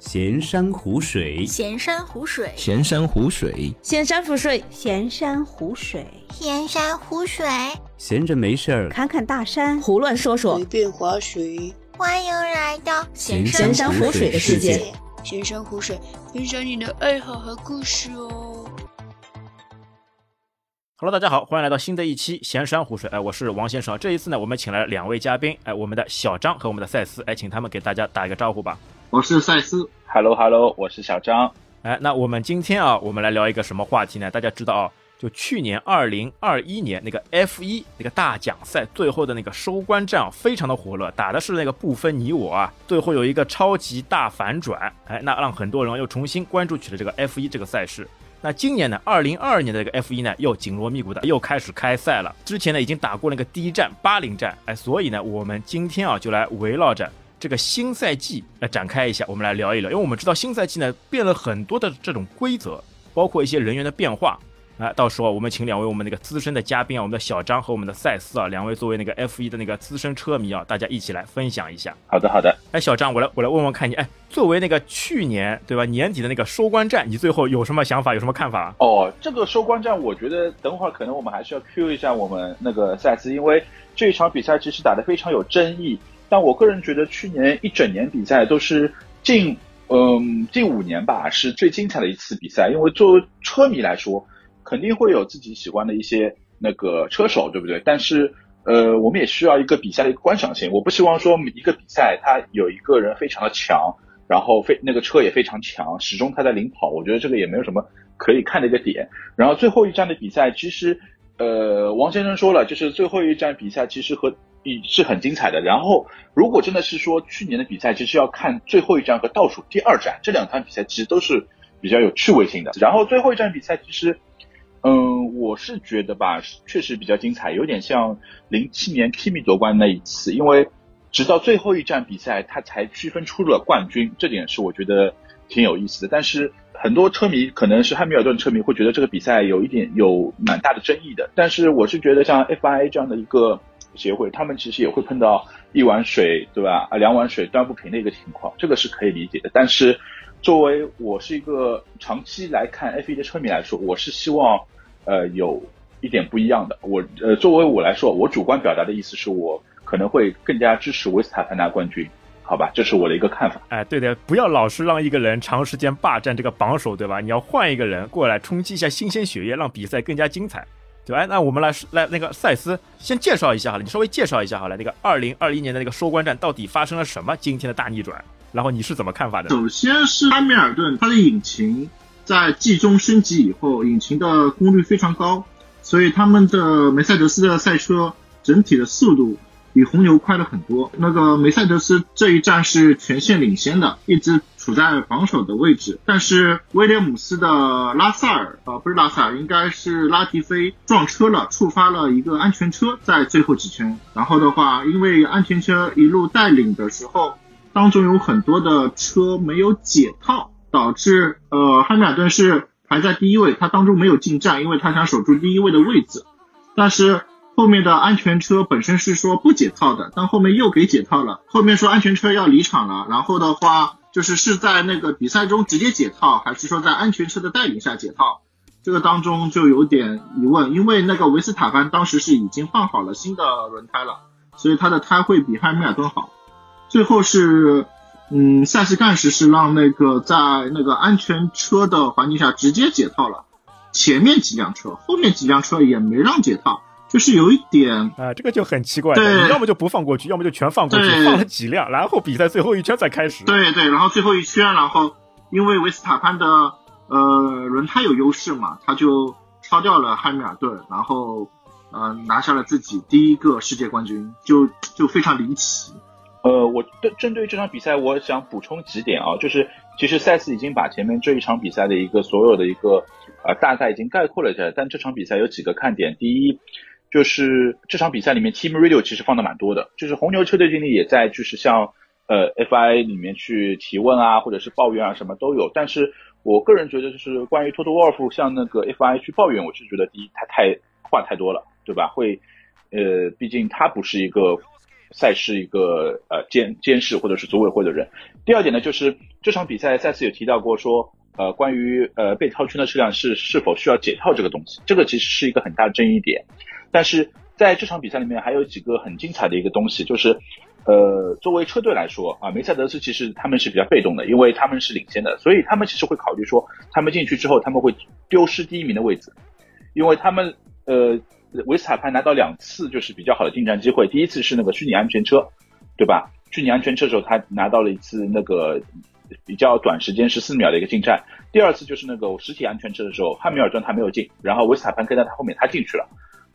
闲山湖水，闲山湖水，闲山湖水，闲山湖水，闲山湖水，闲山湖水。闲着没事儿，侃侃大山，胡乱说说，随便划水。欢迎来到闲闲山湖水的世界。闲山湖水，分享你的爱好和故事哦。Hello，大家好，欢迎来到新的一期闲山湖水。哎，我是王先生。这一次呢，我们请来了两位嘉宾，哎，我们的小张和我们的赛斯，哎，请他们给大家打一个招呼吧。我是赛斯，Hello Hello，我是小张。哎，那我们今天啊，我们来聊一个什么话题呢？大家知道啊，就去年二零二一年那个 F 一那个大奖赛最后的那个收官战啊，非常的火热，打的是那个不分你我啊，最后有一个超级大反转，哎，那让很多人又重新关注起了这个 F 一这个赛事。那今年呢，二零二二年的这个 F 一呢，又紧锣密鼓的又开始开赛了。之前呢，已经打过那个第一站巴林站，哎，所以呢，我们今天啊，就来围绕着这个新赛季来展开一下，我们来聊一聊。因为我们知道新赛季呢，变了很多的这种规则，包括一些人员的变化。啊，到时候我们请两位我们那个资深的嘉宾啊，我们的小张和我们的赛斯啊，两位作为那个 F 一的那个资深车迷啊，大家一起来分享一下。好的，好的。哎，小张，我来我来问问看你，哎，作为那个去年对吧年底的那个收官战，你最后有什么想法，有什么看法？哦，这个收官战，我觉得等会儿可能我们还是要 Q 一下我们那个赛斯，因为这一场比赛其实打得非常有争议。但我个人觉得去年一整年比赛都是近嗯近五年吧是最精彩的一次比赛，因为作为车迷来说。肯定会有自己喜欢的一些那个车手，对不对？但是，呃，我们也需要一个比赛的一个观赏性。我不希望说一个比赛它有一个人非常的强，然后非那个车也非常强，始终他在领跑。我觉得这个也没有什么可以看的一个点。然后最后一站的比赛，其实，呃，王先生说了，就是最后一站比赛其实和是很精彩的。然后，如果真的是说去年的比赛，其实要看最后一站和倒数第二站这两场比赛，其实都是比较有趣味性的。然后最后一站比赛其实。嗯，我是觉得吧，确实比较精彩，有点像零七年 Kimi 夺冠那一次，因为直到最后一站比赛，他才区分出了冠军，这点是我觉得挺有意思的。但是很多车迷，可能是汉密尔顿车迷会觉得这个比赛有一点有蛮大的争议的。但是我是觉得像 FIA 这样的一个协会，他们其实也会碰到一碗水对吧？啊，两碗水端不平的一个情况，这个是可以理解的。但是作为我是一个长期来看 F1 的车迷来说，我是希望，呃，有一点不一样的。我呃，作为我来说，我主观表达的意思是我可能会更加支持维斯塔潘拿冠军，好吧？这是我的一个看法。哎，对的，不要老是让一个人长时间霸占这个榜首，对吧？你要换一个人过来冲击一下新鲜血液，让比赛更加精彩，对吧？那我们来来那个赛斯先介绍一下好了，你稍微介绍一下好了，那个二零二一年的那个收官战到底发生了什么？今天的大逆转。然后你是怎么看法的？首先是汉密尔顿，他的引擎在季中升级以后，引擎的功率非常高，所以他们的梅赛德斯的赛车整体的速度比红牛快了很多。那个梅赛德斯这一站是全线领先的，一直处在榜首的位置。但是威廉姆斯的拉萨尔、呃，不是拉萨尔，应该是拉提菲撞车了，触发了一个安全车，在最后几圈。然后的话，因为安全车一路带领的时候。当中有很多的车没有解套，导致呃汉密尔顿是排在第一位，他当中没有进站，因为他想守住第一位的位置。但是后面的安全车本身是说不解套的，但后面又给解套了。后面说安全车要离场了，然后的话就是是在那个比赛中直接解套，还是说在安全车的带领下解套？这个当中就有点疑问，因为那个维斯塔潘当时是已经换好了新的轮胎了，所以他的胎会比汉密尔顿好。最后是，嗯，赛事干事是让那个在那个安全车的环境下直接解套了，前面几辆车，后面几辆车也没让解套，就是有一点啊，这个就很奇怪，对，要么就不放过去，要么就全放过去，放了几辆，然后比赛最后一圈才开始。对对，然后最后一圈，然后因为维斯塔潘的呃轮胎有优势嘛，他就超掉了汉密尔顿，然后呃拿下了自己第一个世界冠军，就就非常离奇。呃，我对针对这场比赛，我想补充几点啊，就是其实赛斯已经把前面这一场比赛的一个所有的一个呃大概已经概括了一下，但这场比赛有几个看点。第一，就是这场比赛里面 Team Radio 其实放的蛮多的，就是红牛车队经理也在，就是像呃 FI 里面去提问啊，或者是抱怨啊，什么都有。但是我个人觉得，就是关于托托沃尔夫向那个 FI 去抱怨，我是觉得第一他太话太多了，对吧？会呃，毕竟他不是一个。赛事一个呃监监事或者是组委会的人。第二点呢，就是这场比赛赛次有提到过说，呃，关于呃被套圈的车辆是是否需要解套这个东西，这个其实是一个很大的争议点。但是在这场比赛里面还有几个很精彩的一个东西，就是呃作为车队来说啊，梅赛德斯其实他们是比较被动的，因为他们是领先的，所以他们其实会考虑说，他们进去之后他们会丢失第一名的位置，因为他们呃维斯塔潘拿到两次就是比较好的进站机会，第一次是那个虚拟安全车，对吧？虚拟安全车的时候他拿到了一次那个比较短时间十四秒的一个进站，第二次就是那个实体安全车的时候，汉密尔顿他没有进，然后维斯塔潘跟在他后面他进去了。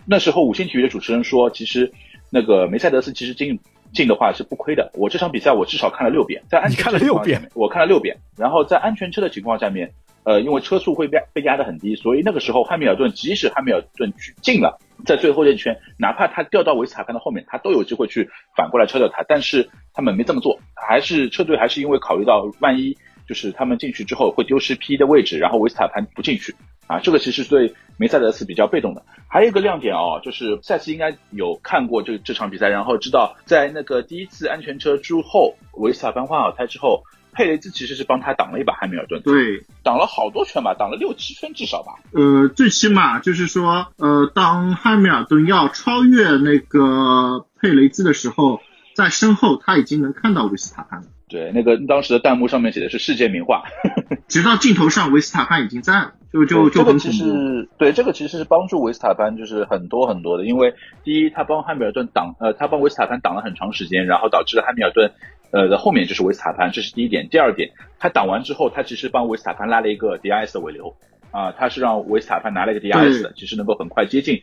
那时候五星体育的主持人说，其实那个梅赛德斯其实进进的话是不亏的。我这场比赛我至少看了六遍，在安全你看了六遍，我看了六遍。然后在安全车的情况下面，呃，因为车速会被被压得很低，所以那个时候汉密尔顿即使汉密尔顿去进了，在最后这一圈，哪怕他掉到维斯塔潘的后面，他都有机会去反过来超掉他。但是他们没这么做，还是车队还是因为考虑到万一就是他们进去之后会丢失 P 一的位置，然后维斯塔潘不进去啊，这个其实对梅赛德斯比较被动的。还有一个亮点哦，就是赛斯应该有看过这这场比赛，然后知道在那个第一次安全车之后，维斯塔潘换好胎之后，佩雷兹其实是帮他挡了一把汉密尔顿，对，挡了好多圈吧，挡了六七圈至少吧。呃，最起码就是说，呃，当汉密尔顿要超越那个佩雷兹的时候，在身后他已经能看到维斯塔潘了。对，那个当时的弹幕上面写的是世界名画，直到镜头上维斯塔潘已经在了，就就就这个其很恐怖。实对这个其实是帮助维斯塔潘就是很多很多的，因为第一他帮汉密尔顿挡呃他帮维斯塔潘挡了很长时间，然后导致了汉密尔顿呃的后面就是维斯塔潘，这是第一点。第二点，他挡完之后，他其实帮维斯塔潘拉了一个 DRS 的尾流啊、他是让维斯塔潘拿了一个 DRS 的，其实能够很快接近。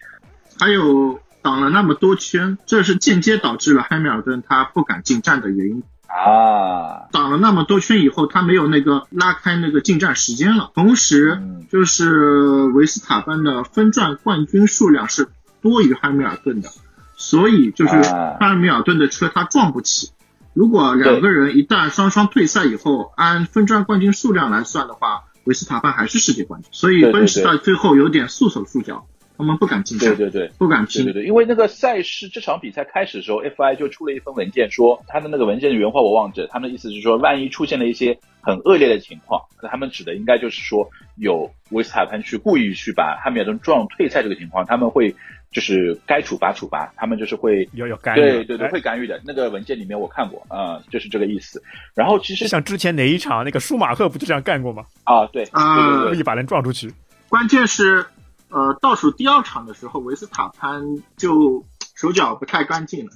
还有挡了那么多圈，这是间接导致了汉密尔顿他不敢进站的原因。啊，挡了那么多圈以后，他没有那个拉开那个进站时间了。同时，嗯就是维斯塔潘的分站冠军数量是多于汉密尔顿的，所以就是啊汉密尔顿的车他撞不起。如果两个人一旦双双退赛以后，按分站冠军数量来算的话，维斯塔潘还是世界冠军。所以奔驰到最后有点束手束脚，他们不敢进站，对对对。不敢拼对对。对，因为那个赛事这场比赛开始的时候，FI 就出了一份文件说，他的那个文件的原话我忘记了，他们的意思是说，万一出现了一些很恶劣的情况，那他们指的应该就是说有维斯塔潘去故意去把汉密尔顿撞退赛这个情况，他们会就是该处罚处罚，他们就是会要有干预对对对哎会干预的。那个文件里面我看过啊、就是这个意思。然后其实像之前哪一场那个舒马赫不就这样干过吗？啊，对啊对对对，一把人撞出去，关键是，呃，倒数第二场的时候，维斯塔潘就手脚不太干净了，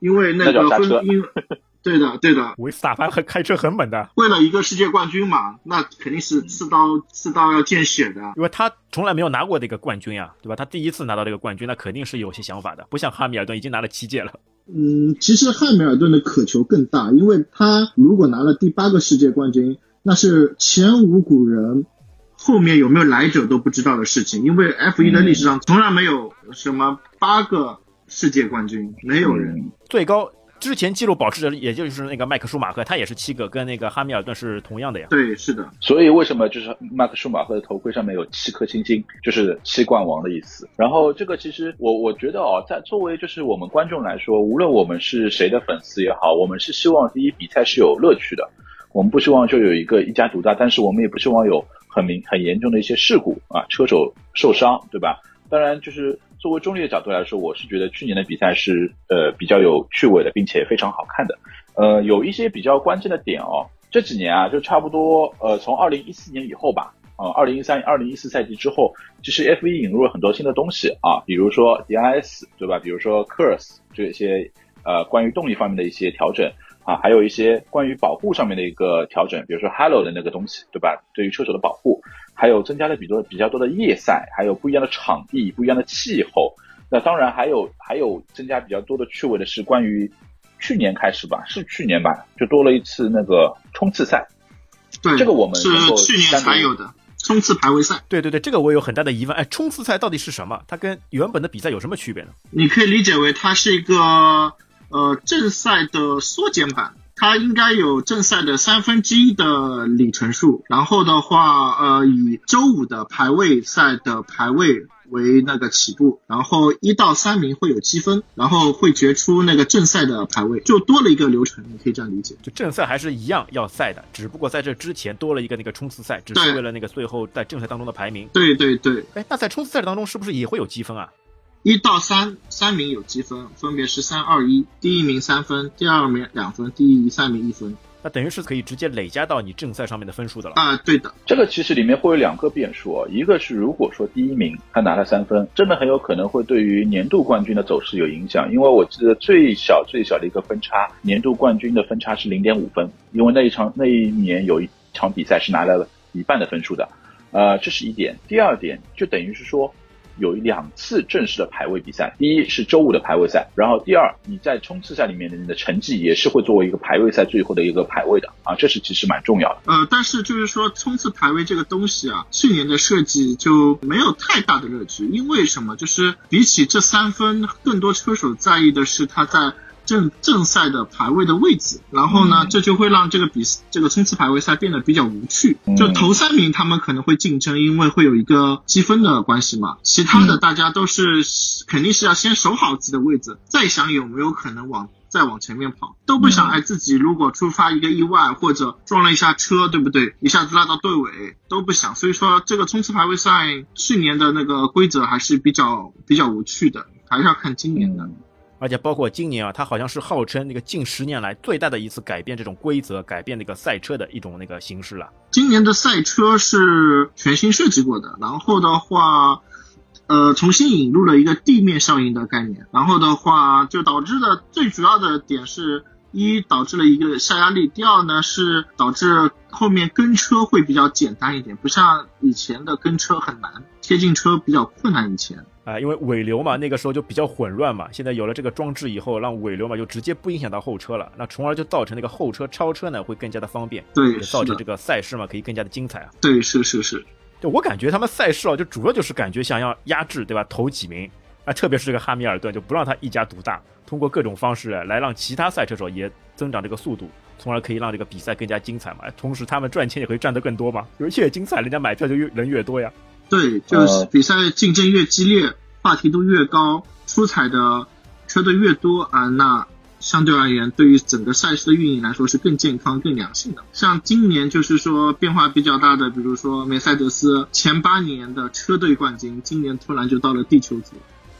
因为那个分因为 对的对的，维斯塔潘还开车很猛的，为了一个世界冠军嘛，那肯定是刺刀刺刀要见血的。因为他从来没有拿过这个冠军啊，对吧？他第一次拿到这个冠军，那肯定是有些想法的，不像汉密尔顿已经拿了七届了。嗯，其实汉密尔顿的渴求更大，因为他如果拿了第八个世界冠军，那是前无古人，后面有没有来者都不知道的事情。因为 F 一的历史上从来没有什么八个世界冠军，没有人。嗯最高之前记录保持者，也就是那个麦克舒马赫，他也是七个，跟那个哈密尔顿是同样的呀。对，是的，所以为什么就是麦克舒马赫的头盔上面有七颗星星，就是七冠王的意思。然后这个其实我我觉得哦，在作为就是我们观众来说，无论我们是谁的粉丝也好，我们是希望第一比赛是有乐趣的，我们不希望就有一个一家独大，但是我们也不希望有很明很严重的一些事故啊，车手受伤，对吧？当然，就是作为中立的角度来说，我是觉得去年的比赛是呃比较有趣味的，并且非常好看的。呃，有一些比较关键的点哦。这几年啊，就差不多呃，从二零一四年以后吧，呃，二零一三、二零一四赛季之后，其实 F 1引入了很多新的东西啊，比如说 DIS 对吧？比如说 Curse 这些呃关于动力方面的一些调整啊，还有一些关于保护上面的一个调整，比如说 Halo 的那个东西对吧？对于车手的保护，还有增加了比多比较多的夜赛，还有不一样的场地、不一样的气候。那当然还有还有增加比较多的趣味的是关于去年开始吧，是去年吧，就多了一次那个冲刺赛。对，这个我们是去年才有的冲刺排位赛。对对对，这个我有很大的疑问。哎，冲刺赛到底是什么？它跟原本的比赛有什么区别呢？你可以理解为它是一个呃正赛的缩减版，它应该有正赛的三分之一的里程数，然后的话呃以周五的排位赛的排位为那个起步，然后一到三名会有积分，然后会决出那个正赛的排位，就多了一个流程，你可以这样理解。就正赛还是一样要赛的，只不过在这之前多了一个那个冲刺赛，只是为了那个最后在正赛当中的排名。对对对，哎，那在冲刺赛当中是不是也会有积分啊？一到三三名有积分，分别是三二一，第一名三分，第二名两分，第三名一分。那等于是可以直接累加到你正赛上面的分数的了。啊、对的，这个其实里面会有两个变数啊，一个是如果说第一名他拿了三分，真的很有可能会对于年度冠军的走势有影响，因为我记得最小最小的一个分差，年度冠军的分差是零点五分，因为那一场那一年有一场比赛是拿了一半的分数的，呃，这是一点。第二点就等于是说。有两次正式的排位比赛，第一是周五的排位赛，然后第二你在冲刺赛里面的你的成绩也是会作为一个排位赛最后的一个排位的啊，这是其实蛮重要的。呃，但是就是说冲刺排位这个东西啊，去年的设计就没有太大的乐趣，因为什么？就是比起这三分，更多车手在意的是他在正正赛的排位的位置，然后呢，嗯这就会让这个比这个冲刺排位赛变得比较无趣。嗯就头三名他们可能会竞争，因为会有一个积分的关系嘛。其他的大家都是、肯定是要先守好自己的位置，再想有没有可能往再往前面跑，都不想嗯哎自己如果触发一个意外或者撞了一下车，对不对？一下子拉到队尾都不想。所以说这个冲刺排位赛去年的那个规则还是比较比较无趣的，还是要看今年的。嗯而且包括今年啊，它好像是号称那个近十年来最大的一次改变这种规则、改变那个赛车的一种那个形式了。今年的赛车是全新设计过的，然后的话，呃，重新引入了一个地面效应的概念，然后的话就导致的最主要的点是。一导致了一个下压力，第二呢是导致后面跟车会比较简单一点，不像以前的跟车很难，贴近车比较困难。以前啊、因为尾流嘛，那个时候就比较混乱嘛。现在有了这个装置以后，让尾流嘛就直接不影响到后车了，那从而就造成那个后车超车呢会更加的方便，对也造成这，个赛事嘛可以更加的精彩啊。对是是是，就我感觉他们赛事啊，就主要就是感觉想要压制，对吧？头几名啊，特别是这个哈密尔顿，就不让他一家独大，通过各种方式来让其他赛车手也增长这个速度，从而可以让这个比赛更加精彩嘛。同时他们赚钱也可以赚得更多嘛，越精彩，人家买票就越人越多呀。对，就是呃比赛竞争越激烈，话题度越高，出彩的车队越多啊，那相对而言，对于整个赛事的运营来说是更健康、更良性的。像今年就是说变化比较大的，比如说梅赛德斯前八年的车队冠军，今年突然就到了地球组。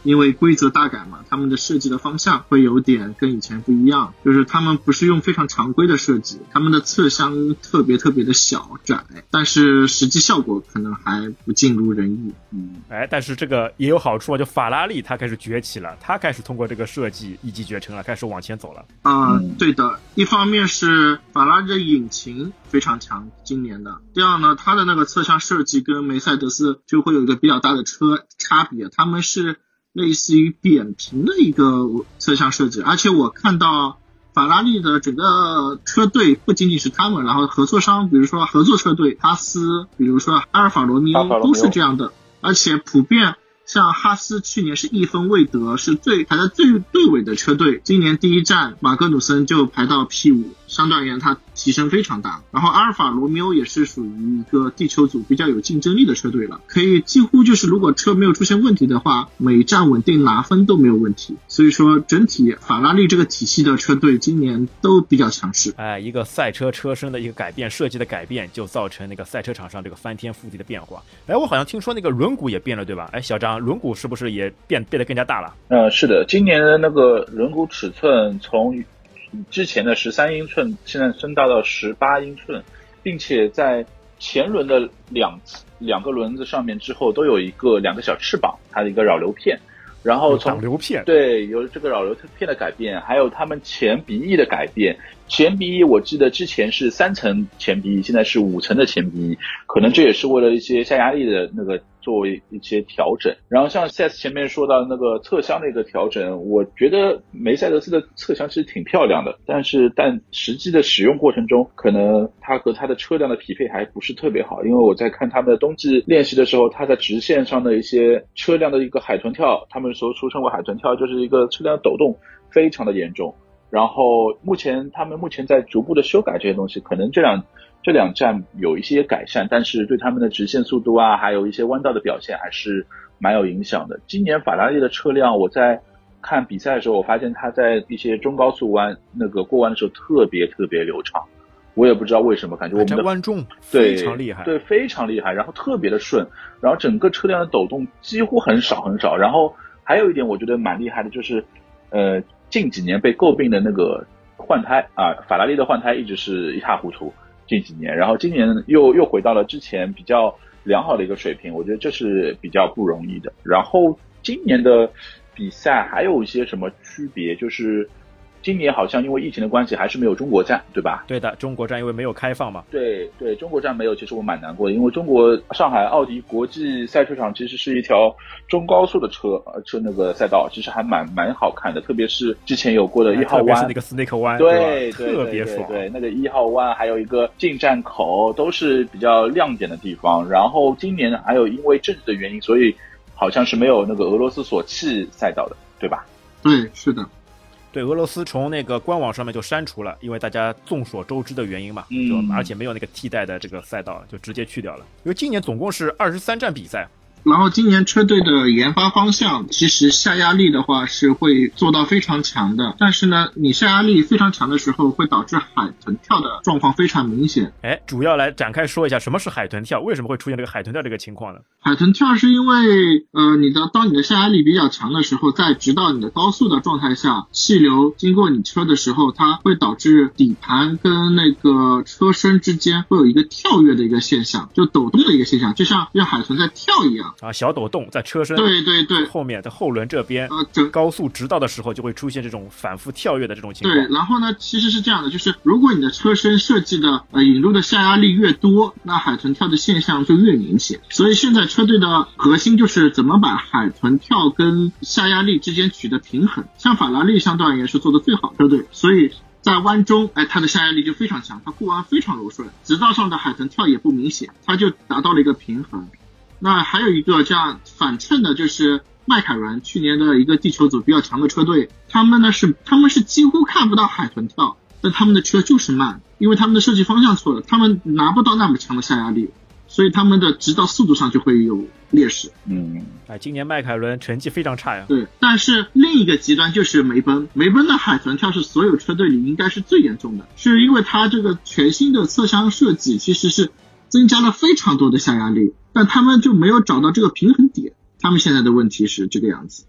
因为规则大改嘛，他们的设计的方向会有点跟以前不一样，就是他们不是用非常常规的设计，他们的侧箱特别特别的小窄，但是实际效果可能还不尽如人意。嗯，哎，但是这个也有好处啊，就法拉利它开始崛起了，它开始通过这个设计一骑绝尘了，开始往前走了。啊、嗯对的，一方面是法拉利的引擎非常强，今年的；第二呢，它的那个侧向设计跟梅赛德斯就会有一个比较大的车差别，他们是类似于扁平的一个侧向设计，而且我看到。法拉利的整个车队不仅仅是他们，然后合作商，比如说合作车队哈斯，比如说阿尔法罗密欧欧都是这样的，而且普遍像哈斯去年是一分未得，是最排在最队尾的车队。今年第一站马格努森就排到 P 五，相对而言它提升非常大。然后阿尔法罗密欧也是属于一个地球组比较有竞争力的车队了，可以几乎就是如果车没有出现问题的话，每站稳定拿分都没有问题。所以说整体法拉利这个体系的车队今年都比较强势。哎，一个赛车车身的一个改变，设计的改变，就造成那个赛车场上这个翻天覆地的变化。哎，我好像听说那个轮毂也变了，对吧？哎，小张，轮毂是不是也变变得更加大了？呃，是的，今年的那个轮毂尺寸从之前的十三英寸，现在升到了十八英寸，并且在前轮的两两个轮子上面之后都有一个两个小翅膀，它的一个扰流片，然后从挡流片，对，有这个扰流片的改变，还有他们前鼻翼的改变。前鼻翼我记得之前是三层前鼻翼，现在是五层的前鼻翼，可能这也是为了一些下压力的那个作为一些调整。然后像 CS 前面说到那个侧箱的一个调整，我觉得梅赛德斯的侧箱其实挺漂亮的，但是但实际的使用过程中，可能它和它的车辆的匹配还不是特别好。因为我在看他们的冬季练习的时候，它在直线上的一些车辆的一个海豚跳，他们所俗称为海豚跳，就是一个车辆抖动非常的严重。然后目前他们目前在逐步的修改这些东西，可能这两这两站有一些改善，但是对他们的直线速度啊，还有一些弯道的表现还是蛮有影响的。今年法拉利的车辆，我在看比赛的时候，我发现它在一些中高速弯那个过弯的时候特别特别流畅。我也不知道为什么，感觉我们的弯非常厉害。对，非常厉害，然后特别的顺，然后整个车辆的抖动几乎很少很少。然后还有一点我觉得蛮厉害的，就是呃近几年被诟病的那个换胎啊，法拉利的换胎一直是一塌糊涂，近几年，然后今年又又回到了之前比较良好的一个水平，我觉得这是比较不容易的。然后今年的比赛还有一些什么区别，就是。今年好像因为疫情的关系，还是没有中国站，对吧？对的，中国站因为没有开放嘛。对对，中国站没有，其实我蛮难过的，因为中国上海奥迪国际赛车场其实是一条中高速的车车那个赛道，其实还蛮蛮好看的，特别是之前有过的 一号弯，那个 Snake 弯，对对，特别爽。对，那个一号弯还有一个进站口都是比较亮点的地方。然后今年还有因为政治的原因，所以好像是没有那个俄罗斯索契赛道的，对吧？对，是的。对俄罗斯从那个官网上面就删除了，因为大家众所周知的原因嘛，就而且没有那个替代的这个赛道，就直接去掉了。因为今年总共是二十三站比赛。然后今年车队的研发方向，其实下压力的话是会做到非常强的。但是呢，你下压力非常强的时候，会导致海豚跳的状况非常明显。哎，主要来展开说一下什么是海豚跳，为什么会出现这个海豚跳这个情况呢？海豚跳是因为，呃，你的当你的下压力比较强的时候，在直到你的高速的状态下，气流经过你车的时候，它会导致底盘跟那个车身之间会有一个跳跃的一个现象，就抖动的一个现象，就像让海豚在跳一样。啊，小抖动在车身对对对后面的后轮这边，呃，整高速直道的时候就会出现这种反复跳跃的这种情况。对，然后呢，其实是这样的，就是如果你的车身设计的呃引入的下压力越多，那海豚跳的现象就越明显。所以现在车队的核心就是怎么把海豚跳跟下压力之间取得平衡。像法拉利相对而言是做的最好车队，所以在弯中，哎，它的下压力就非常强，它过弯非常柔顺，直道上的海豚跳也不明显，它就达到了一个平衡。那还有一个这样反衬的，就是迈凯伦去年的一个地球组比较强的车队，他们呢是他们是几乎看不到海豚跳，但他们的车就是慢，因为他们的设计方向错了，他们拿不到那么强的下压力，所以他们的直道速度上就会有劣势。嗯，哎，今年迈凯伦成绩非常差呀。对，但是另一个极端就是梅奔，梅奔的海豚跳是所有车队里应该是最严重的，是因为它这个全新的侧箱设计其实是增加了非常多的下压力。但他们就没有找到这个平衡点，他们现在的问题是这个样子。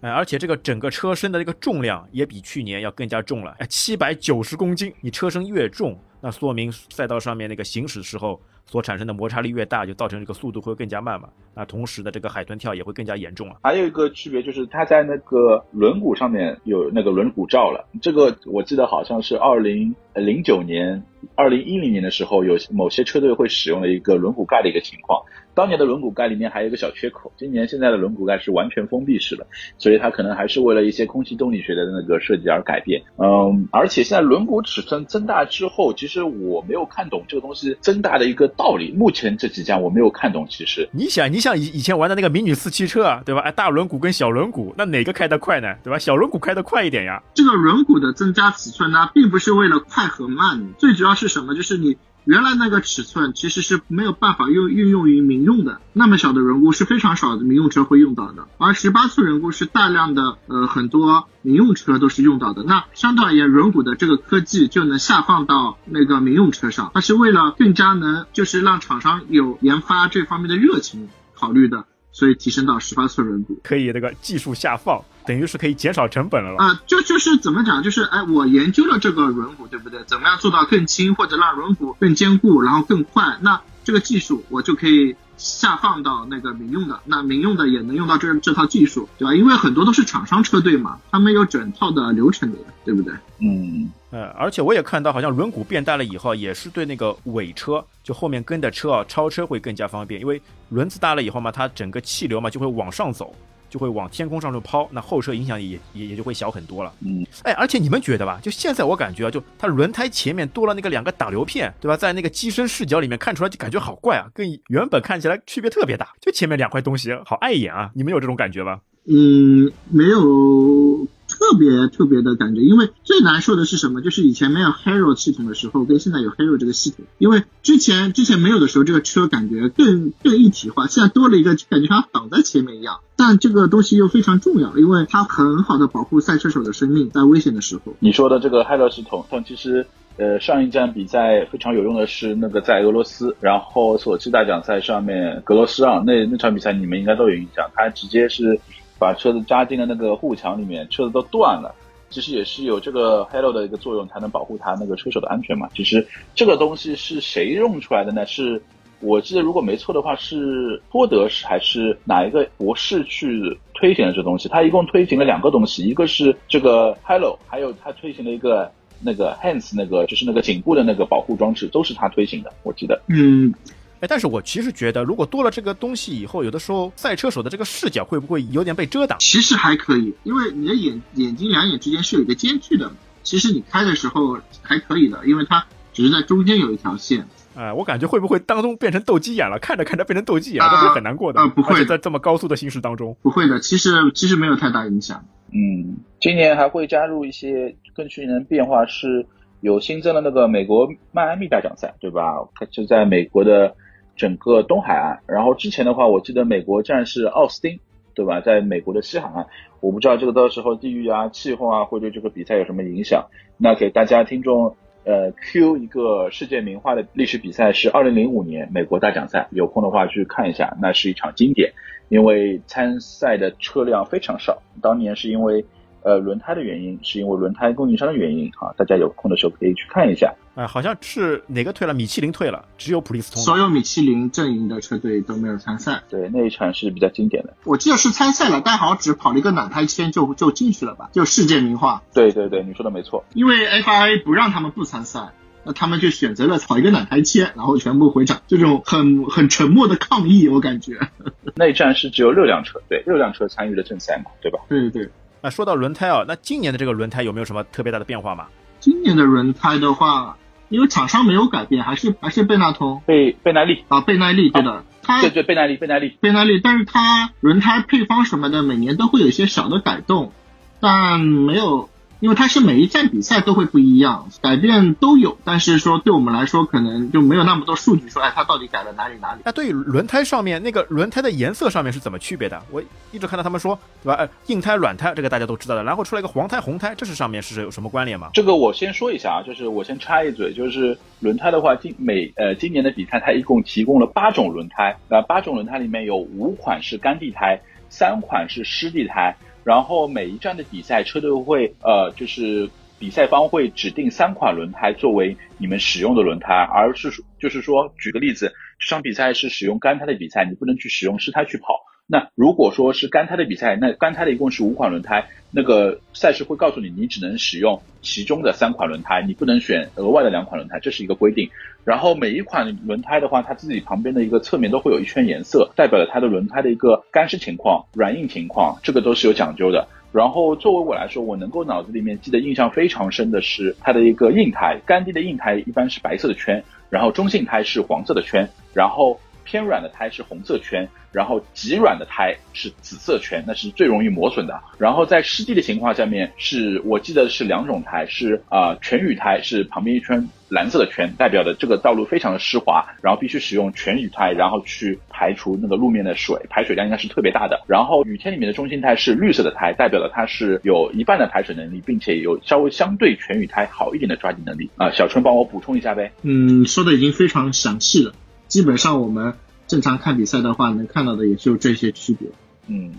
哎，而且这个整个车身的这个重量也比去年要更加重了，哎，七百九十公斤。你车身越重，那说明赛道上面那个行驶时候所产生的摩擦力越大，就造成这个速度会更加慢嘛。那同时的这个海豚跳也会更加严重了。还有一个区别就是它在那个轮毂上面有那个轮毂罩了，这个我记得好像是二零零九年、二零一零年的时候，有某些车队会使用的一个轮毂盖的一个情况。当年的轮毂盖里面还有一个小缺口，今年现在的轮毂盖是完全封闭式的，所以它可能还是为了一些空气动力学的那个设计而改变。嗯，而且现在轮毂尺寸增大之后，其实我没有看懂这个东西增大的一个道理。目前这几家我没有看懂。其实你想，你想以以前玩的那个迷你四驱车啊，对吧？哎，大轮毂跟小轮毂，那哪个开得快呢？对吧？小轮毂开得快一点呀。这个轮毂的增加尺寸呢，并不是为了快和慢，最主要是什么？就是你。原来那个尺寸其实是没有办法用运用于民用的，那么小的轮毂是非常少的民用车会用到的，而十八寸轮毂是大量的，呃，很多民用车都是用到的。那相对而言，轮毂的这个科技就能下放到那个民用车上，它是为了更加能就是让厂商有研发这方面的热情考虑的。所以提升到十八寸轮毂，可以那个技术下放，等于是可以减少成本了啊！就就是怎么讲，就是哎，我研究了这个轮毂，对不对？怎么样做到更轻，或者让轮毂更坚固，然后更快？那这个技术我就可以下放到那个民用的，那民用的也能用到这这套技术，对吧？因为很多都是厂商车队嘛，他们有整套的流程的，对不对？嗯。呃，而且我也看到，好像轮毂变大了以后，也是对那个尾车，就后面跟的车啊，超车会更加方便，因为轮子大了以后嘛，它整个气流嘛就会往上走，就会往天空上面抛，那后车影响也也也就会小很多了。嗯，哎，而且你们觉得吧？就现在我感觉啊，就它轮胎前面多了那个两个挡流片，对吧？在那个机身视角里面看出来就感觉好怪啊，跟原本看起来区别特别大，就前面两块东西好碍眼啊，你们有这种感觉吧？嗯，没有。特别特别的感觉，因为最难受的是什么？就是以前没有 Hero 系统的时候，跟现在有 Hero 这个系统，因为之前之前没有的时候，这个车感觉更更一体化，现在多了一个，感觉它挡在前面一样。但这个东西又非常重要，因为它很好的保护赛车手的生命，在危险的时候。你说的这个 Halo 系统，其实呃上一站比赛非常有用的是那个在俄罗斯，然后索契大奖赛上面格罗斯让那那场比赛你们应该都有印象，他直接是。把车子扎进了那个护墙里面，车子都断了。其实也是有这个 Halo 的一个作用，才能保护他那个车手的安全嘛。其实这个东西是谁用出来的呢？是我记得如果没错的话，是托德是还是哪一个博士去推行的这东西？他一共推行了两个东西，一个是这个 Halo，还有他推行了一个那个 Hands 那个就是那个颈部的那个保护装置，都是他推行的。我记得，嗯。但是我其实觉得，如果多了这个东西以后，有的时候赛车手的这个视角会不会有点被遮挡？其实还可以，因为你的眼眼睛两眼之间是有一个间距的，其实你开的时候还可以的，因为它只是在中间有一条线。哎，我感觉会不会当中变成斗鸡眼了？看着看着变成斗鸡眼，这会很难过的。啊，不会，在这么高速的行驶当中，不会的。其实其实没有太大影响。嗯，今年还会加入一些跟去年变化是有新增了那个美国迈阿密大奖赛，对吧？它就在美国的。整个东海岸，然后之前的话，我记得美国站是奥斯汀，对吧？在美国的西海岸，我不知道这个到时候地域啊、气候啊会对这个比赛有什么影响。那给大家听众，呃，Q 一个世界名画的历史比赛是二零零五年美国大奖赛，有空的话去看一下，那是一场经典，因为参赛的车辆非常少，当年是因为。呃，轮胎的原因是因为轮胎供应商的原因啊，大家有空的时候可以去看一下。哎，好像是哪个退了？米其林退了，只有普利司通。所有米其林阵营的车队都没有参赛。对，那一场是比较经典的。我记得是参赛了，但好像只跑了一个暖胎圈就就进去了吧？就世界名画。对对对，你说的没错。因为 FIA 不让他们不参赛，那他们就选择了跑一个暖胎圈，然后全部回场，这种很很沉默的抗议，我感觉。那一站是只有六辆车，对，六辆车参与了正赛嘛，对吧？对对对。那说到轮胎啊，那今年的这个轮胎有没有什么特别大的变化吗？今年的轮胎的话，因为厂商没有改变，还是还是贝纳通、贝贝耐力啊，贝耐力对的，它对对贝耐力贝耐力贝耐力，但是它轮胎配方什么的每年都会有一些小的改动，但没有。因为它是每一站比赛都会不一样，改变都有，但是说对我们来说可能就没有那么多数据说，哎，它到底改了哪里哪里？那对于轮胎上面那个轮胎的颜色上面是怎么区别的？我一直看到他们说，对吧？硬胎、软胎这个大家都知道的，然后出来一个黄胎、红胎，这是上面是有什么关联吗？这个我先说一下啊，就是我先插一嘴，就是轮胎的话，今每呃今年的比赛它一共提供了八种轮胎，那，八种轮胎里面有五款是干地胎，三款是湿地胎。然后每一站的比赛车队会呃，就是比赛方会指定三款轮胎作为你们使用的轮胎，而是就是说，举个例子，这场比赛是使用干胎的比赛，你不能去使用湿胎去跑。那如果说是干胎的比赛，那干胎的一共是五款轮胎，那个赛事会告诉你，你只能使用其中的三款轮胎，你不能选额外的两款轮胎，这是一个规定。然后每一款轮胎的话，它自己旁边的一个侧面都会有一圈颜色，代表了它的轮胎的一个干湿情况、软硬情况，这个都是有讲究的。然后作为我来说，我能够脑子里面记得印象非常深的是它的一个硬胎，干地的硬胎一般是白色的圈，然后中性胎是黄色的圈，然后。偏软的胎是红色圈，然后极软的胎是紫色圈，那是最容易磨损的。然后在湿地的情况下面，是我记得是两种胎，是啊全雨胎是旁边一圈蓝色的圈，代表的这个道路非常的湿滑，然后必须使用全雨胎，然后去排除那个路面的水，排水量应该是特别大的。然后雨天里面的中心胎是绿色的胎，代表的它是有一半的排水能力，并且有稍微相对全雨胎好一点的抓地能力啊。小春帮我补充一下呗。嗯，说的已经非常详细了。基本上我们正常看比赛的话，能看到的也就这些区别。嗯，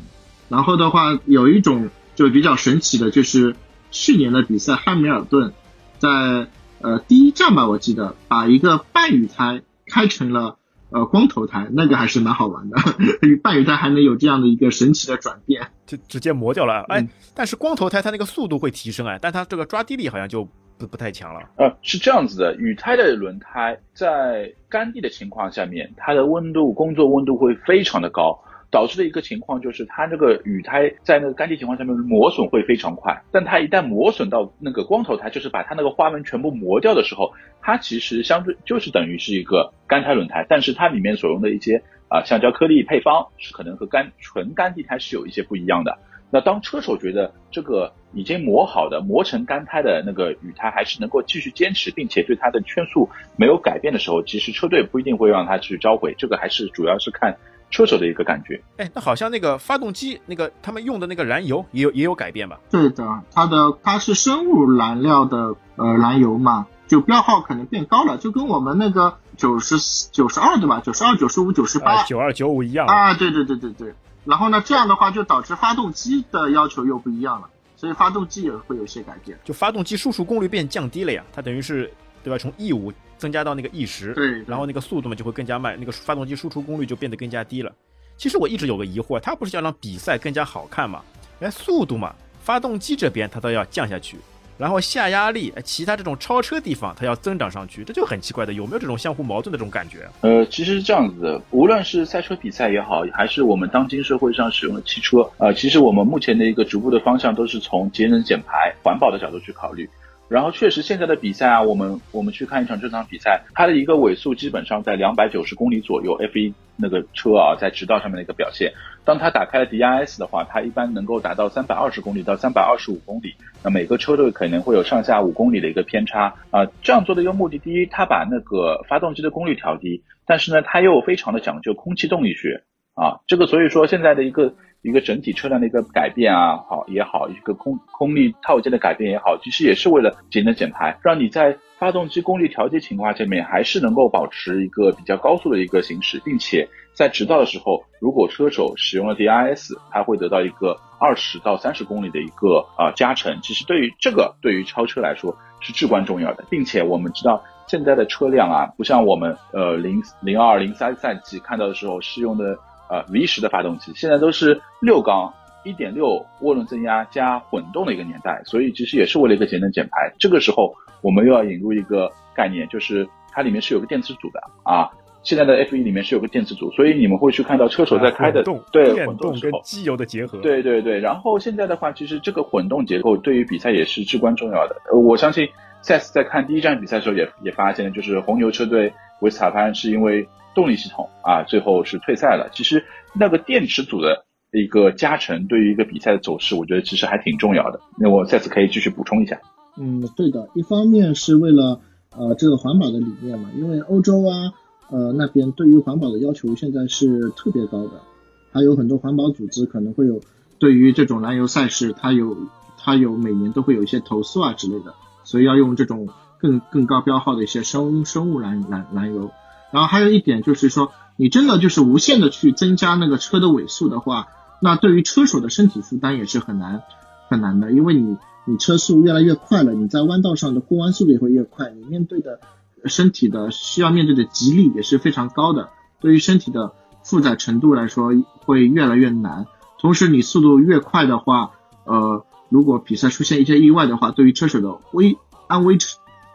然后的话，有一种就比较神奇的，就是去年的比赛，汉密尔顿在呃第一站吧，我记得把一个半雨胎开成了呃光头胎，那个还是蛮好玩的。半雨胎还能有这样的一个神奇的转变，就直接磨掉了。哎，但是光头胎它那个速度会提升哎，但它这个抓地力好像就。不不太强了，呃，是这样子的，雨胎的轮胎在干地的情况下面，它的温度工作温度会非常的高，导致的一个情况就是它这个雨胎在那个干地情况下面磨损会非常快，但它一旦磨损到那个光头胎，就是把它那个花纹全部磨掉的时候，它其实相对就是等于是一个干胎轮胎，但是它里面所用的一些啊橡胶颗粒配方是可能和干纯干地胎是有一些不一样的。那当车手觉得这个已经磨好的、磨成干胎的那个雨胎还是能够继续坚持，并且对它的圈速没有改变的时候，其实车队不一定会让他去召回。这个还是主要是看车手的一个感觉。哎，那好像那个发动机那个他们用的那个燃油也有也有改变吧？对的，它的它是生物燃料的呃燃油嘛，就标号可能变高了，就跟我们那个九十九十二对吧？九十二、九十五、九十八、九二、九五一样啊？对对对对对。然后呢，这样的话就导致发动机的要求又不一样了，所以发动机也会有一些改变。就发动机输出功率变降低了呀，它等于是对吧？从 E 五增加到那个 E 十，对，然后那个速度嘛就会更加慢，那个发动机输出功率就变得更加低了。其实我一直有个疑惑，它不是要让比赛更加好看吗？哎，速度嘛，发动机这边它都要降下去。然后下压力，其他这种超车地方它要增长上去，这就很奇怪的，有没有这种相互矛盾的这种感觉？呃，其实是这样子的，无论是赛车比赛也好，还是我们当今社会上使用的汽车，呃，其实我们目前的一个逐步的方向都是从节能减排、环保的角度去考虑。然后确实，现在的比赛啊，我们我们去看一场正常比赛，它的一个尾速基本上在两百九十公里左右。F1 那个车啊，在直道上面的一个表现，当它打开了 DRS 的话，它一般能够达到三百二十公里到三百二十五公里。那每个车队可能会有上下五公里的一个偏差啊。这样做的一个目的，第一，它把那个发动机的功率调低，但是呢，它又非常的讲究空气动力学啊。这个所以说现在的一个。一个整体车辆的一个改变啊，好也好，一个空空力套件的改变也好，其实也是为了节能减排，让你在发动机功率调节情况下面，还是能够保持一个比较高速的一个行驶，并且在直道的时候，如果车手使用了 DRS，它会得到一个二十到三十公里的一个啊加成。其实对于这个，对于超车来说是至关重要的，并且我们知道现在的车辆啊，不像我们呃零零二零三赛季看到的时候是用的。呃，V 十的发动机现在都是六缸一点六涡轮增压加混动的一个年代，所以其实也是为了一个节能减排。这个时候我们又要引入一个概念，就是它里面是有个电池组的啊。现在的 F 一里面是有个电池组，所以你们会去看到车手在开的对混动跟机油的结合。对对对，然后现在的话，其实这个混动结构对于比赛也是至关重要的。我相信赛斯在看第一站比赛的时候也也发现了，就是红牛车队维斯塔潘是因为。动力系统啊，最后是退赛了。其实那个电池组的一个加成，对于一个比赛的走势，我觉得其实还挺重要的。那我下次可以继续补充一下。嗯，对的。一方面是为了呃这个环保的理念嘛，因为欧洲啊呃那边对于环保的要求现在是特别高的，还有很多环保组织可能会有对于这种燃油赛事，它有它有每年都会有一些投诉啊之类的，所以要用这种更更高标号的一些生生物燃燃燃油。然后还有一点就是说，你真的就是无限的去增加那个车的尾速的话，那对于车手的身体负担也是很难很难的，因为你你车速越来越快了，你在弯道上的过弯速度也会越快，你面对的身体的需要面对的极力也是非常高的，对于身体的负载程度来说会越来越难。同时，你速度越快的话，呃，如果比赛出现一些意外的话，对于车手的危安危。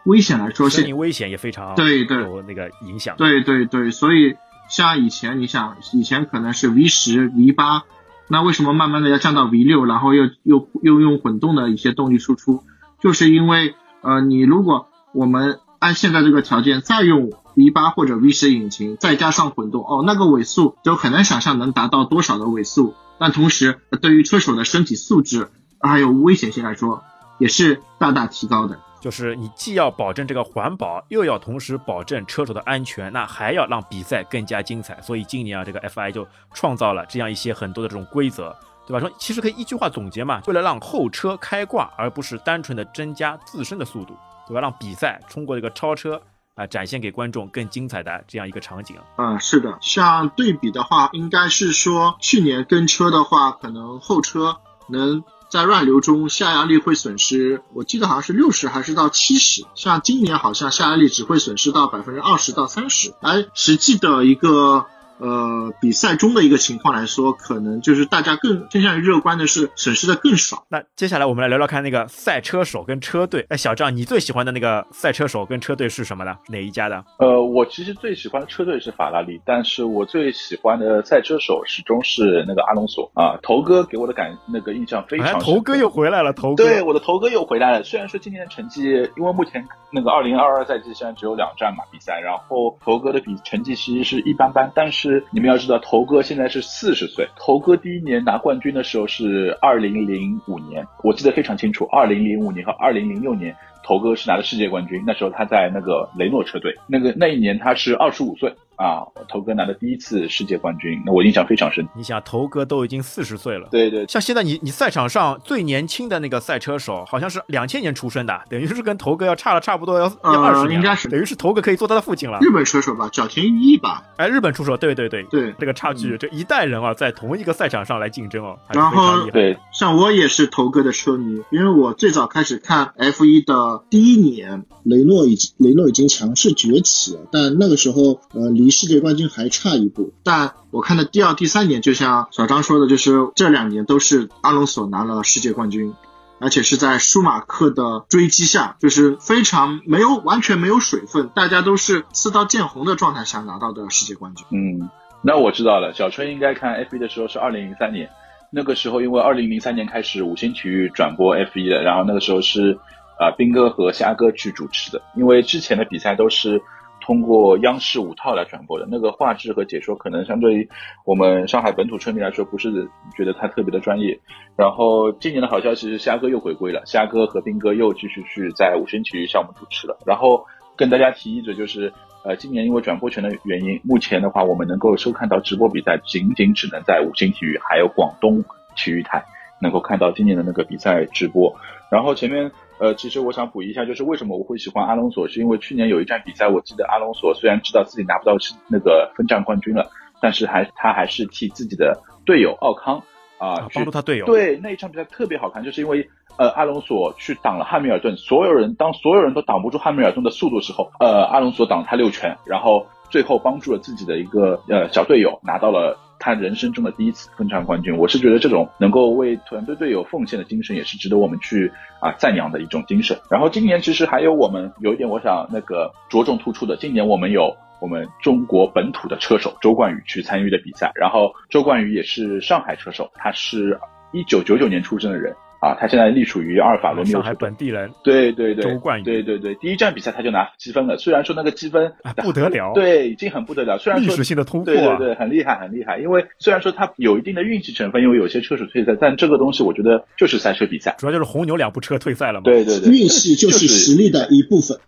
危险来说，生命危险也非常对对有那个影响。对对对，所以像以前，你想以前可能是 V 十、V 八，那为什么慢慢的要降到 V 六，然后又又又用混动的一些动力输出？就是因为呃，你如果我们按现在这个条件再用 V 八或者 V 十引擎，再加上混动，哦，那个尾速就很难想象能达到多少的尾速。但同时，对于车手的身体素质还有危险性来说，也是大大提高的。就是你既要保证这个环保，又要同时保证车手的安全，那还要让比赛更加精彩。所以今年啊，这个 FI 就创造了这样一些很多的这种规则，对吧？说其实可以一句话总结嘛，为了让后车开挂，而不是单纯的增加自身的速度，对吧？让比赛通过这个超车啊，展现给观众更精彩的这样一个场景。嗯，是的，像对比的话，应该是说去年跟车的话，可能后车能。在乱流中下压力会损失，我记得好像是六十还是到七十，像今年好像下压力只会损失到百分之二十到三十，而实际的一个。呃，比赛中的一个情况来说，可能就是大家更偏向于乐观的是损失的更少。那接下来我们来聊聊看那个赛车手跟车队。哎，小张，你最喜欢的那个赛车手跟车队是什么呢？哪一家的？呃，我其实最喜欢的车队是法拉利，但是我最喜欢的赛车手始终是那个阿隆索啊。头哥给我的感那个印象非常。头哥又回来了，头哥。对，我的头哥又回来了。虽然说今年的成绩，因为目前那个二零二二赛季现在只有两站嘛比赛，然后头哥的比成绩其实是一般般，但是。你们要知道，头哥现在是四十岁，头哥第一年拿冠军的时候是二零零五年，我记得非常清楚，二零零五年和二零零六年。头哥是拿的世界冠军，那时候他在那个雷诺车队，那个那一年他是二十五岁啊，头哥拿的第一次世界冠军，那我印象非常深。你想，头哥都已经四十岁了，对对，像现在你你赛场上最年轻的那个赛车手，好像是两千年出生的，等于是跟头哥要差了差不多要要二十年，应该是等于是头哥可以做他的父亲了。日本车手吧，角田裕毅吧，哎，日本出手，对对对。对，这个差距，这一代人啊，在同一个赛场上来竞争哦，然后对，像我也是头哥的车迷，因为我最早开始看 F 一的第一年。雷诺已经雷诺已经强势崛起了，但那个时候呃离世界冠军还差一步。但我看的第二、第三年，就像小张说的，就是这两年都是阿隆索拿了世界冠军，而且是在舒马克的追击下，就是非常没有完全没有水分，大家都是刺刀见红的状态下拿到的世界冠军。嗯，那我知道了，小春应该看 F 一的时候是二零零三年，那个时候因为二零零三年开始五星体育转播 F 一的，然后那个时候是。啊，斌哥和虾哥去主持的，因为之前的比赛都是通过央视五套来转播的，那个画质和解说可能相对于我们上海本土车迷来说，不是觉得它特别的专业。然后今年的好消息是虾哥又回归了，虾哥和斌哥又继续去在五星体育项目主持了。然后跟大家提一嘴，就是呃，今年因为转播权的原因，目前的话我们能够收看到直播比赛，仅仅只能在五星体育还有广东体育台能够看到今年的那个比赛直播。然后前面。呃，其实我想补一下，就是为什么我会喜欢阿隆索，是因为去年有一站比赛，我记得阿隆索虽然知道自己拿不到那个分站冠军了，但是还他还是替自己的队友奥康啊帮助他队友。对那一场比赛特别好看，就是因为呃阿隆索去挡了汉密尔顿，所有人当所有人都挡不住汉密尔顿的速度时候，呃阿隆索挡他六拳，然后最后帮助了自己的一个呃小队友拿到了。他人生中的第一次分站冠军，我是觉得这种能够为团队队友奉献的精神，也是值得我们去啊赞扬的一种精神。然后今年其实还有我们有一点，我想那个着重突出的，今年我们有我们中国本土的车手周冠宇去参与的比赛。然后周冠宇也是上海车手，他是一九九九年出生的人。啊，他现在隶属于阿尔法罗密欧。上海本地人。对对对，周冠宇。对对对，第一站比赛他就拿积分了。虽然说那个积分不得了，对，已经很不得了。虽然说历史性的突破，对对对，很厉害很厉害。因为虽然说他有一定的运气成分，因为有些车手退赛，但这个东西我觉得就是赛车比赛，主要就是红牛两部车退赛了嘛。对对对，运气就是实力的一部分，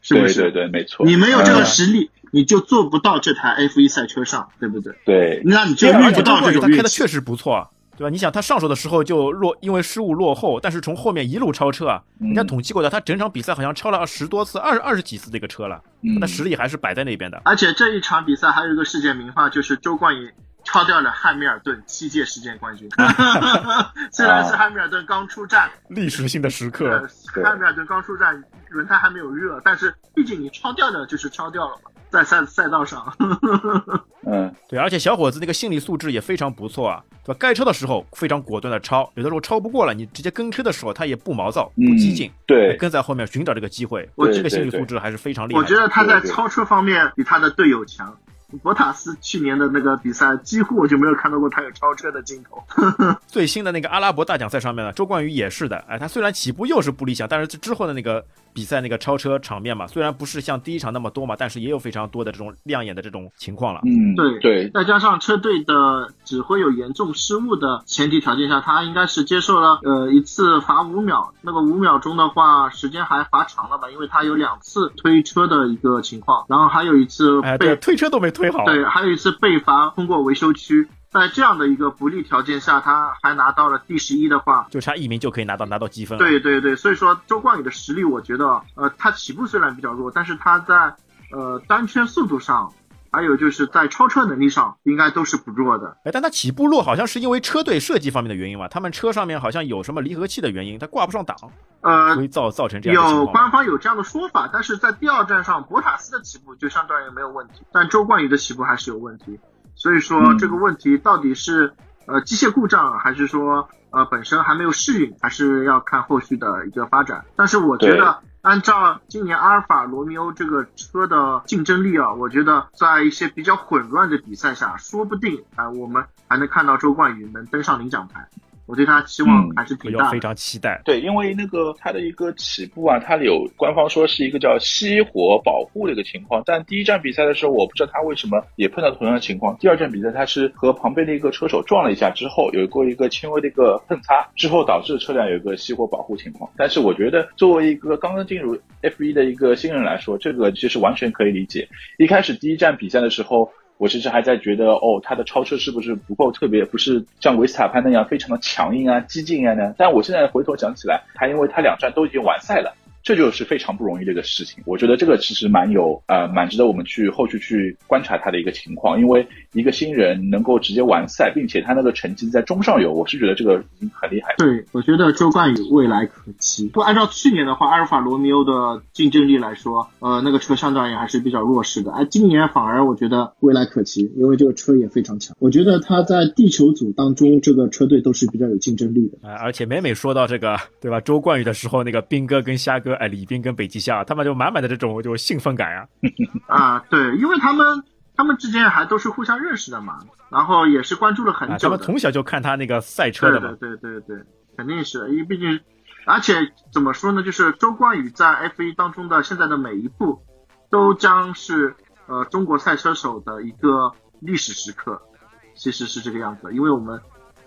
是不是？对对对，没错。你没有这个实力，你就做不到这台 F 一赛车上，对不对？对，那你就遇不到这种运气。他开的确实不错。对吧？你想他上手的时候就落，因为失误落后，但是从后面一路超车啊！人家统计过的，他整场比赛好像超了十多次，二二十几次这个车了，他的实力还是摆在那边的。而且这一场比赛还有一个世界名画，就是周冠宇超掉了汉密尔顿七届世界冠军。虽然是汉密尔顿刚出战，历史性的时刻，汉密尔顿刚出战，轮胎还没有热，但是毕竟你超掉的就是超掉了嘛。在赛赛道上，嗯，对，而且小伙子那个心理素质也非常不错啊，对吧？该超的时候非常果断的超，有的时候超不过了，你直接跟车的时候他也不毛躁，不激进，对，跟在后面寻找这个机会，我这个心理素质还是非常厉害。我觉得他在超车方面比他的队友强。博塔斯去年的那个比赛，几乎我就没有看到过他有超车的镜头。最新的那个阿拉伯大奖赛上面呢，周冠宇也是的，哎，他虽然起步又是不理想，但是之后的那个比赛那个超车场面嘛，虽然不是像第一场那么多嘛，但是也有非常多的这种亮眼的这种情况了。嗯，对对，再加上车队的指挥有严重失误的前提条件下，他应该是接受了呃一次罚五秒，那个五秒钟的话时间还罚长了吧，因为他有两次推车的一个情况，然后还有一次被推车都没推好。对，还有一。次被罚通过维修区，在这样的一个不利条件下，他还拿到了第十一的话，就差一名就可以拿到拿到积分。对对对，所以说周冠宇的实力，我觉得，呃，他起步虽然比较弱，但是他在呃单圈速度上。还有就是在超车能力上，应该都是不弱的。哎，但他起步弱好像是因为车队设计方面的原因吧？他们车上面好像有什么离合器的原因，他挂不上档，呃，所以造造成这样有官方有这样的说法，但是在第二站上，博塔斯的起步就相当于没有问题，但周冠宇的起步还是有问题。所以说这个问题到底是呃机械故障，还是说呃本身还没有适应，还是要看后续的一个发展。但是我觉得。按照今年阿尔法罗密欧这个车的竞争力啊，我觉得在一些比较混乱的比赛下，说不定啊，我们还能看到周冠宇能登上领奖台。我对他期望嗯还是挺大的。要非常期待。对，因为那个他的一个起步啊，他有官方说是一个叫熄火保护的一个情况，但第一站比赛的时候，我不知道他为什么也碰到同样的情况。第二站比赛，他是和旁边的一个车手撞了一下之后，有过一个轻微的一个碰擦，之后导致车辆有一个熄火保护情况。但是我觉得，作为一个刚刚进入 F1 的一个新人来说，这个其实完全可以理解。一开始第一站比赛的时候。我其实还在觉得，哦，他的超车是不是不够特别，不是像维斯塔潘那样非常的强硬啊、激进啊呢？但我现在回头想起来，他因为他两站都已经完赛了，这就是非常不容易的一个事情。我觉得这个其实蛮有呃蛮值得我们去后续去观察他的一个情况，因为一个新人能够直接完赛，并且他那个成绩在中上游，我是觉得这个已经很厉害。对，我觉得周冠宇未来可期。不按照去年的话，阿尔法罗密欧的竞争力来说，呃，那个车相对而言还是比较弱势的。哎，今年反而我觉得未来可期，因为这个车也非常强。我觉得他在地球组当中，这个车队都是比较有竞争力的。啊、而且每每说到这个，对吧？周冠宇的时候，那个斌哥跟虾哥，哎，李斌跟北极虾，他们就满满的这种就兴奋感呀、啊，对，因为他们他们之间还都是互相认识的嘛，然后也是关注了很啊！他久的。们从小就看他那个赛车的嘛，对对对肯定是，因为毕竟，而且怎么说呢，就是周冠宇在 F 一当中的现在的每一步，都将是呃中国赛车手的一个历史时刻，其实是这个样子，因为我们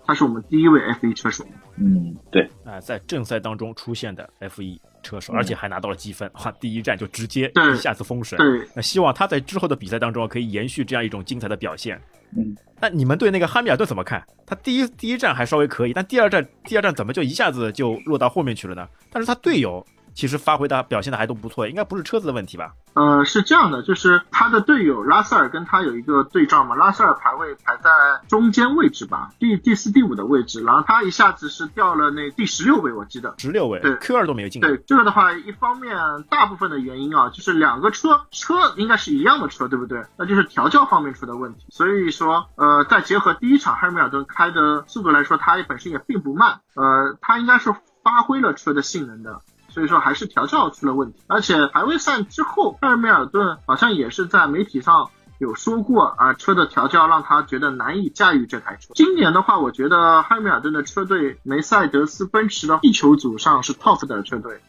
他是我们第一位 F 一车手。嗯，对，啊、在正赛当中出现的 F 1车手，嗯而且还拿到了积分，哈，第一站就直接一下子封神。对，那希望他在之后的比赛当中可以延续这样一种精彩的表现。嗯，那你们对那个汉密尔顿怎么看？他第一第一站还稍微可以，但第二站第二站怎么就一下子就落到后面去了呢？但是他队友其实发挥的表现的还都不错，应该不是车子的问题吧？呃，是这样的，就是他的队友拉塞尔跟他有一个对照嘛，拉塞尔排位排在中间位置吧，第第四、第五的位置，然后他一下子是掉了那第十六位，我记得。十六位对，Q 二都没有进。对这个的话，一方面大部分的原因啊，就是两个车车应该是一样的车，对不对？那就是调教方面出的问题。所以说，呃，再结合第一场汉密尔顿开的速度来说，他本身也并不慢，呃，他应该是发挥了车的性能的。所以说还是调教出了问题，而且排位赛之后，汉密尔顿好像也是在媒体上有说过啊，车的调教让他觉得难以驾驭这台车。今年的话，我觉得汉密尔顿的车队梅赛德斯奔驰的地球组上是 top 的车队，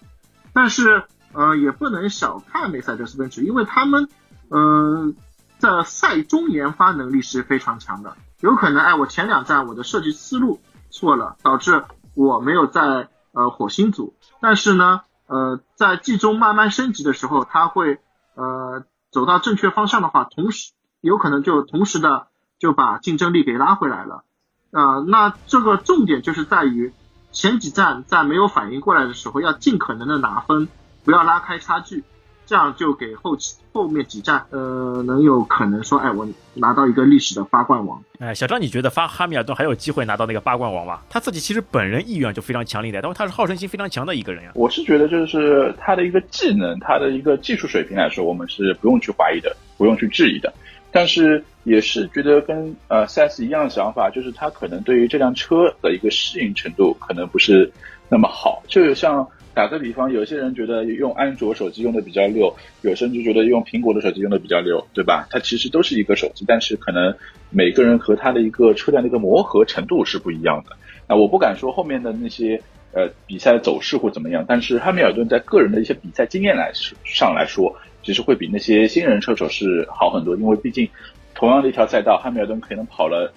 但是呃也不能小看梅赛德斯奔驰，因为他们呃在赛中研发能力是非常强的。有可能哎，我前两站我的设计思路错了，导致我没有在呃火星组，但是呢呃在季中慢慢升级的时候，他会呃走到正确方向的话，同时有可能就同时的就把竞争力给拉回来了。啊，那这个重点就是在于前几站在没有反应过来的时候，要尽可能的拿分，不要拉开差距，这样就给后期后面几站呃能有可能说，哎，我拿到一个历史的八冠王。哎，小张，你觉得发哈密尔顿还有机会拿到那个八冠王吗？他自己其实本人意愿就非常强烈的，但是他是好胜心非常强的一个人呀。我是觉得就是他的一个技能，他的一个技术水平来说，我们是不用去怀疑的，不用去质疑的。但是也是觉得跟呃赛斯一样的想法，就是他可能对于这辆车的一个适应程度可能不是那么好。就像打个比方，有些人觉得用安卓手机用的比较溜，有些人就觉得用苹果的手机用的比较溜，对吧？它其实都是一个手机，但是可能每个人和他的一个车辆的一个磨合程度是不一样的。那我不敢说后面的那些呃比赛走势或怎么样，但是汉密尔顿在个人的一些比赛经验来上来说，其实会比那些新人车手是好很多，因为毕竟同样的一条赛道，汉密尔顿可能跑了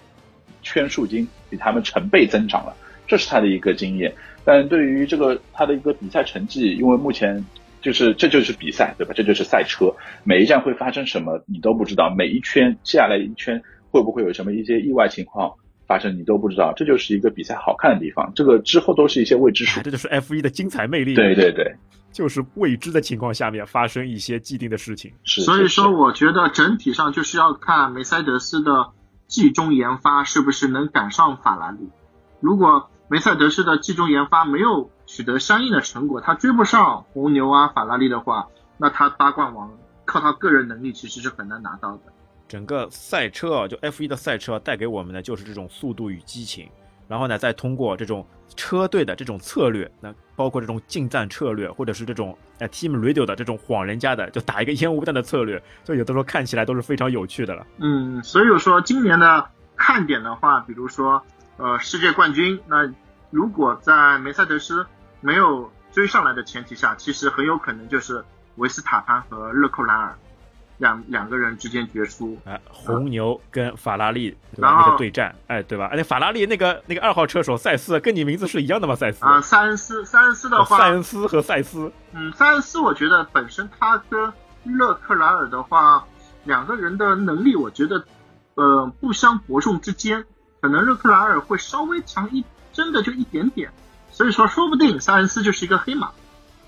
圈数已经，比他们成倍增长了，这是他的一个经验。但对于这个他的一个比赛成绩，因为目前就是这就是比赛，对吧？这就是赛车，每一站会发生什么你都不知道，每一圈接下来一圈会不会有什么一些意外情况发生，你都不知道，这就是一个比赛好看的地方。这个之后都是一些未知数哎，。这就是 F 一的精彩魅力。对对对，就是未知的情况下面发生一些既定的事情。是。所以说，我觉得整体上就是要看梅赛德斯的季中研发是不是能赶上法拉利。如果梅赛德斯的集中研发没有取得相应的成果，他追不上红牛啊、法拉利的话，那他八冠王靠他个人能力其实是很难拿到的。整个赛车啊，就 F 1的赛车带给我们的就是这种速度与激情，然后呢，再通过这种车队的这种策略，那包括这种近战策略，或者是这种呃 Team Radio 的这种晃人家的，就打一个烟雾弹的策略，所以有的时候看起来都是非常有趣的了。嗯，所以说今年的看点的话，比如说呃世界冠军，那如果在梅赛德斯没有追上来的前提下，其实很有可能就是维斯塔潘和勒克莱尔两两个人之间决出。哎，红牛跟法拉利对吧？然后那个对战，哎，对吧？而且法拉利那个那个二号车手塞斯，跟你名字是一样的吗？塞斯啊、塞恩斯，塞恩斯的话塞，恩斯和塞斯，嗯，塞恩斯我觉得本身他跟勒克莱尔的话，两个人的能力，我觉得呃不相伯仲之间，可能热克莱尔会稍微强一，真的就一点点，所以说说不定萨恩斯就是一个黑马。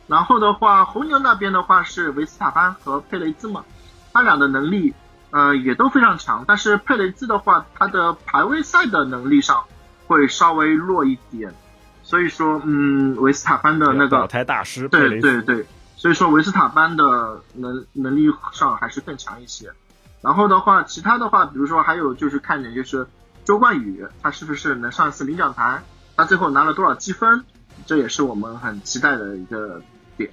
然后的话，红牛那边的话是维斯塔潘和佩雷兹嘛，他俩的能力呃也都非常强，但是佩雷兹的话，他的排位赛的能力上会稍微弱一点，所以说嗯，维斯塔潘的那保个胎大师对，对对，所以说维斯塔潘的能能力上还是更强一些。然后的话，其他的话，比如说还有就是看点就是周冠宇他是不是能上一次领奖台，他最后拿了多少积分，这也是我们很期待的一个点。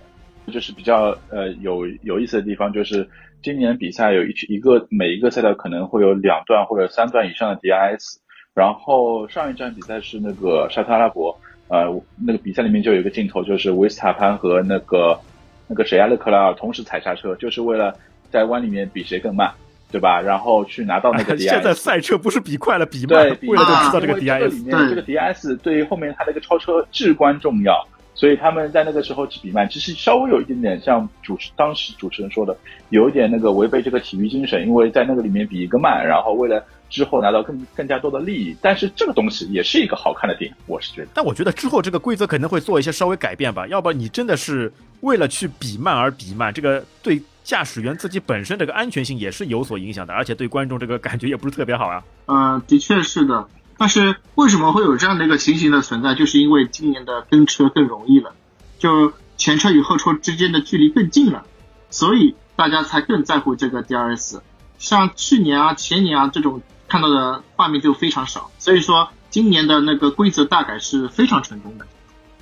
就是比较呃有有意思的地方，就是今年比赛有一一个每一个赛道可能会有两段或者三段以上的 DIS 然后上一站比赛是那个沙特阿拉伯，呃，那个比赛里面就有一个镜头，就是维斯塔潘和那个那个谁啊勒克莱尔同时踩刹车，就是为了在弯里面比谁更慢，对吧？然后去拿到那个。现在赛车不是比快了，比对慢，，为了就知道这个因为这个里 DRS，面这个 DS 对于后面它的一个超车至关重要，所以他们在那个时候去比慢，其实稍微有一点点像主持当时主持人说的，有一点那个违背这个体育精神，因为在那个里面比一个慢，然后为了之后拿到更更加多的利益，但是这个东西也是一个好看的点，我是觉得。但我觉得之后这个规则可能会做一些稍微改变吧，要不然你真的是为了去比慢而比慢，这个对驾驶员自己本身这个安全性也是有所影响的，而且对观众这个感觉也不是特别好啊。嗯、的确是的。但是为什么会有这样的一个情形的存在？就是因为今年的跟车更容易了，就前车与后车之间的距离更近了，所以大家才更在乎这个 DRS。像去年啊、前年啊这种看到的画面就非常少，所以说今年的那个规则大改是非常成功的。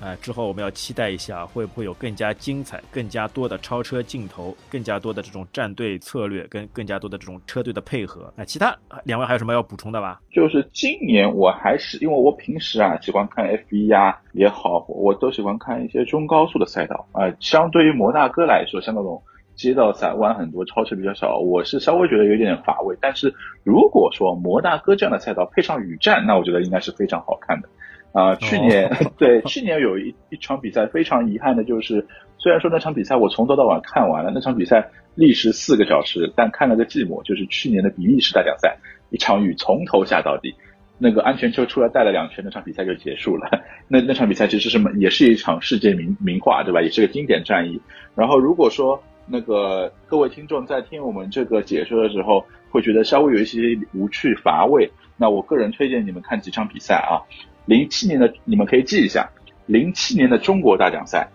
哎，之后我们要期待一下，会不会有更加精彩、更加多的超车镜头，更加多的这种战队策略，跟更加多的这种车队的配合。那其他两位还有什么要补充的吧？就是今年我还是因为我平时啊喜欢看 F 1呀也好，我都喜欢看一些中高速的赛道啊、相对于摩纳哥来说，像那种街道赛弯很多，超车比较少，我是稍微觉得有点乏味。但是如果说摩纳哥这样的赛道配上雨战，那我觉得应该是非常好看的。啊、去年、对去年有一一场比赛非常遗憾的就是，虽然说那场比赛我从头到晚看完了，那场比赛历时四个小时，但看了个寂寞。就是去年的比利时大奖赛，一场雨从头下到底，那个安全车出来带了两圈，那场比赛就结束了。那那场比赛其实是也是一场世界名名画，对吧？也是个经典战役。然后如果说那个各位听众在听我们这个解说的时候，会觉得稍微有一些无趣乏味，那我个人推荐你们看几场比赛啊。零七年的你们可以记一下，零七年的中国大奖赛，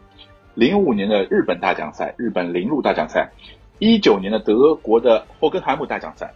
零五年的日本大奖赛，日本铃鹿大奖赛，一九年的德国的霍根海姆大奖赛，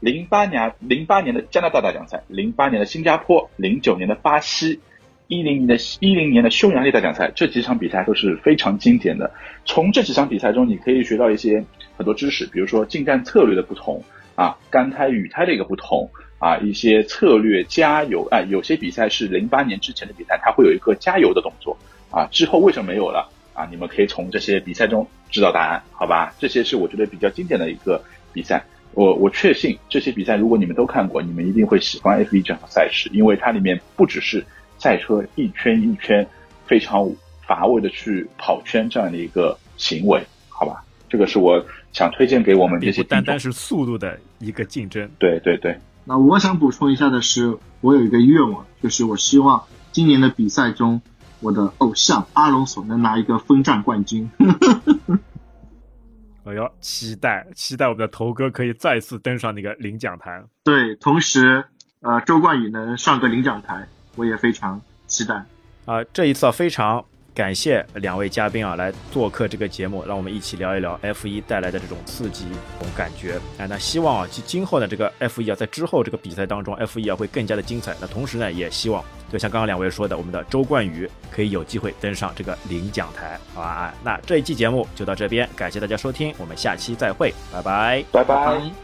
零八年零八年的加拿大大奖赛，零八年的新加坡，零九年的巴西，一零年的一零年的匈牙利大奖赛，这几场比赛都是非常经典的。从这几场比赛中，你可以学到一些很多知识，比如说进站策略的不同啊，干胎雨胎的一个不同啊，一些策略加油啊，有些比赛是零八年之前的比赛，它会有一个加油的动作啊，之后为什么没有了啊？你们可以从这些比赛中知道答案，好吧？这些是我觉得比较经典的一个比赛。我我确信这些比赛，如果你们都看过，你们一定会喜欢 F 1这样的赛事，因为它里面不只是赛车一圈一圈非常乏味的去跑圈这样的一个行为，好吧？这个是我想推荐给我们这些。不单单是速度的一个竞争。对对对，那我想补充一下的是，我有一个愿望，就是我希望今年的比赛中，我的偶像阿隆索能拿一个分站冠军。哎呦，期待期待我们的头哥可以再次登上那个领奖台。对，同时，呃，周冠宇能上个领奖台，我也非常期待。啊、这一次啊，非常感谢两位嘉宾啊来做客这个节目，让我们一起聊一聊 F 1带来的这种刺激、这种感觉。哎，那希望啊，今今后呢，这个 F 1啊，在之后这个比赛当中，F 1啊会更加的精彩。那同时呢，也希望就像刚刚两位说的，我们的周冠宇可以有机会登上这个领奖台，好吧？那这一期节目就到这边，感谢大家收听，我们下期再会，拜拜。拜拜。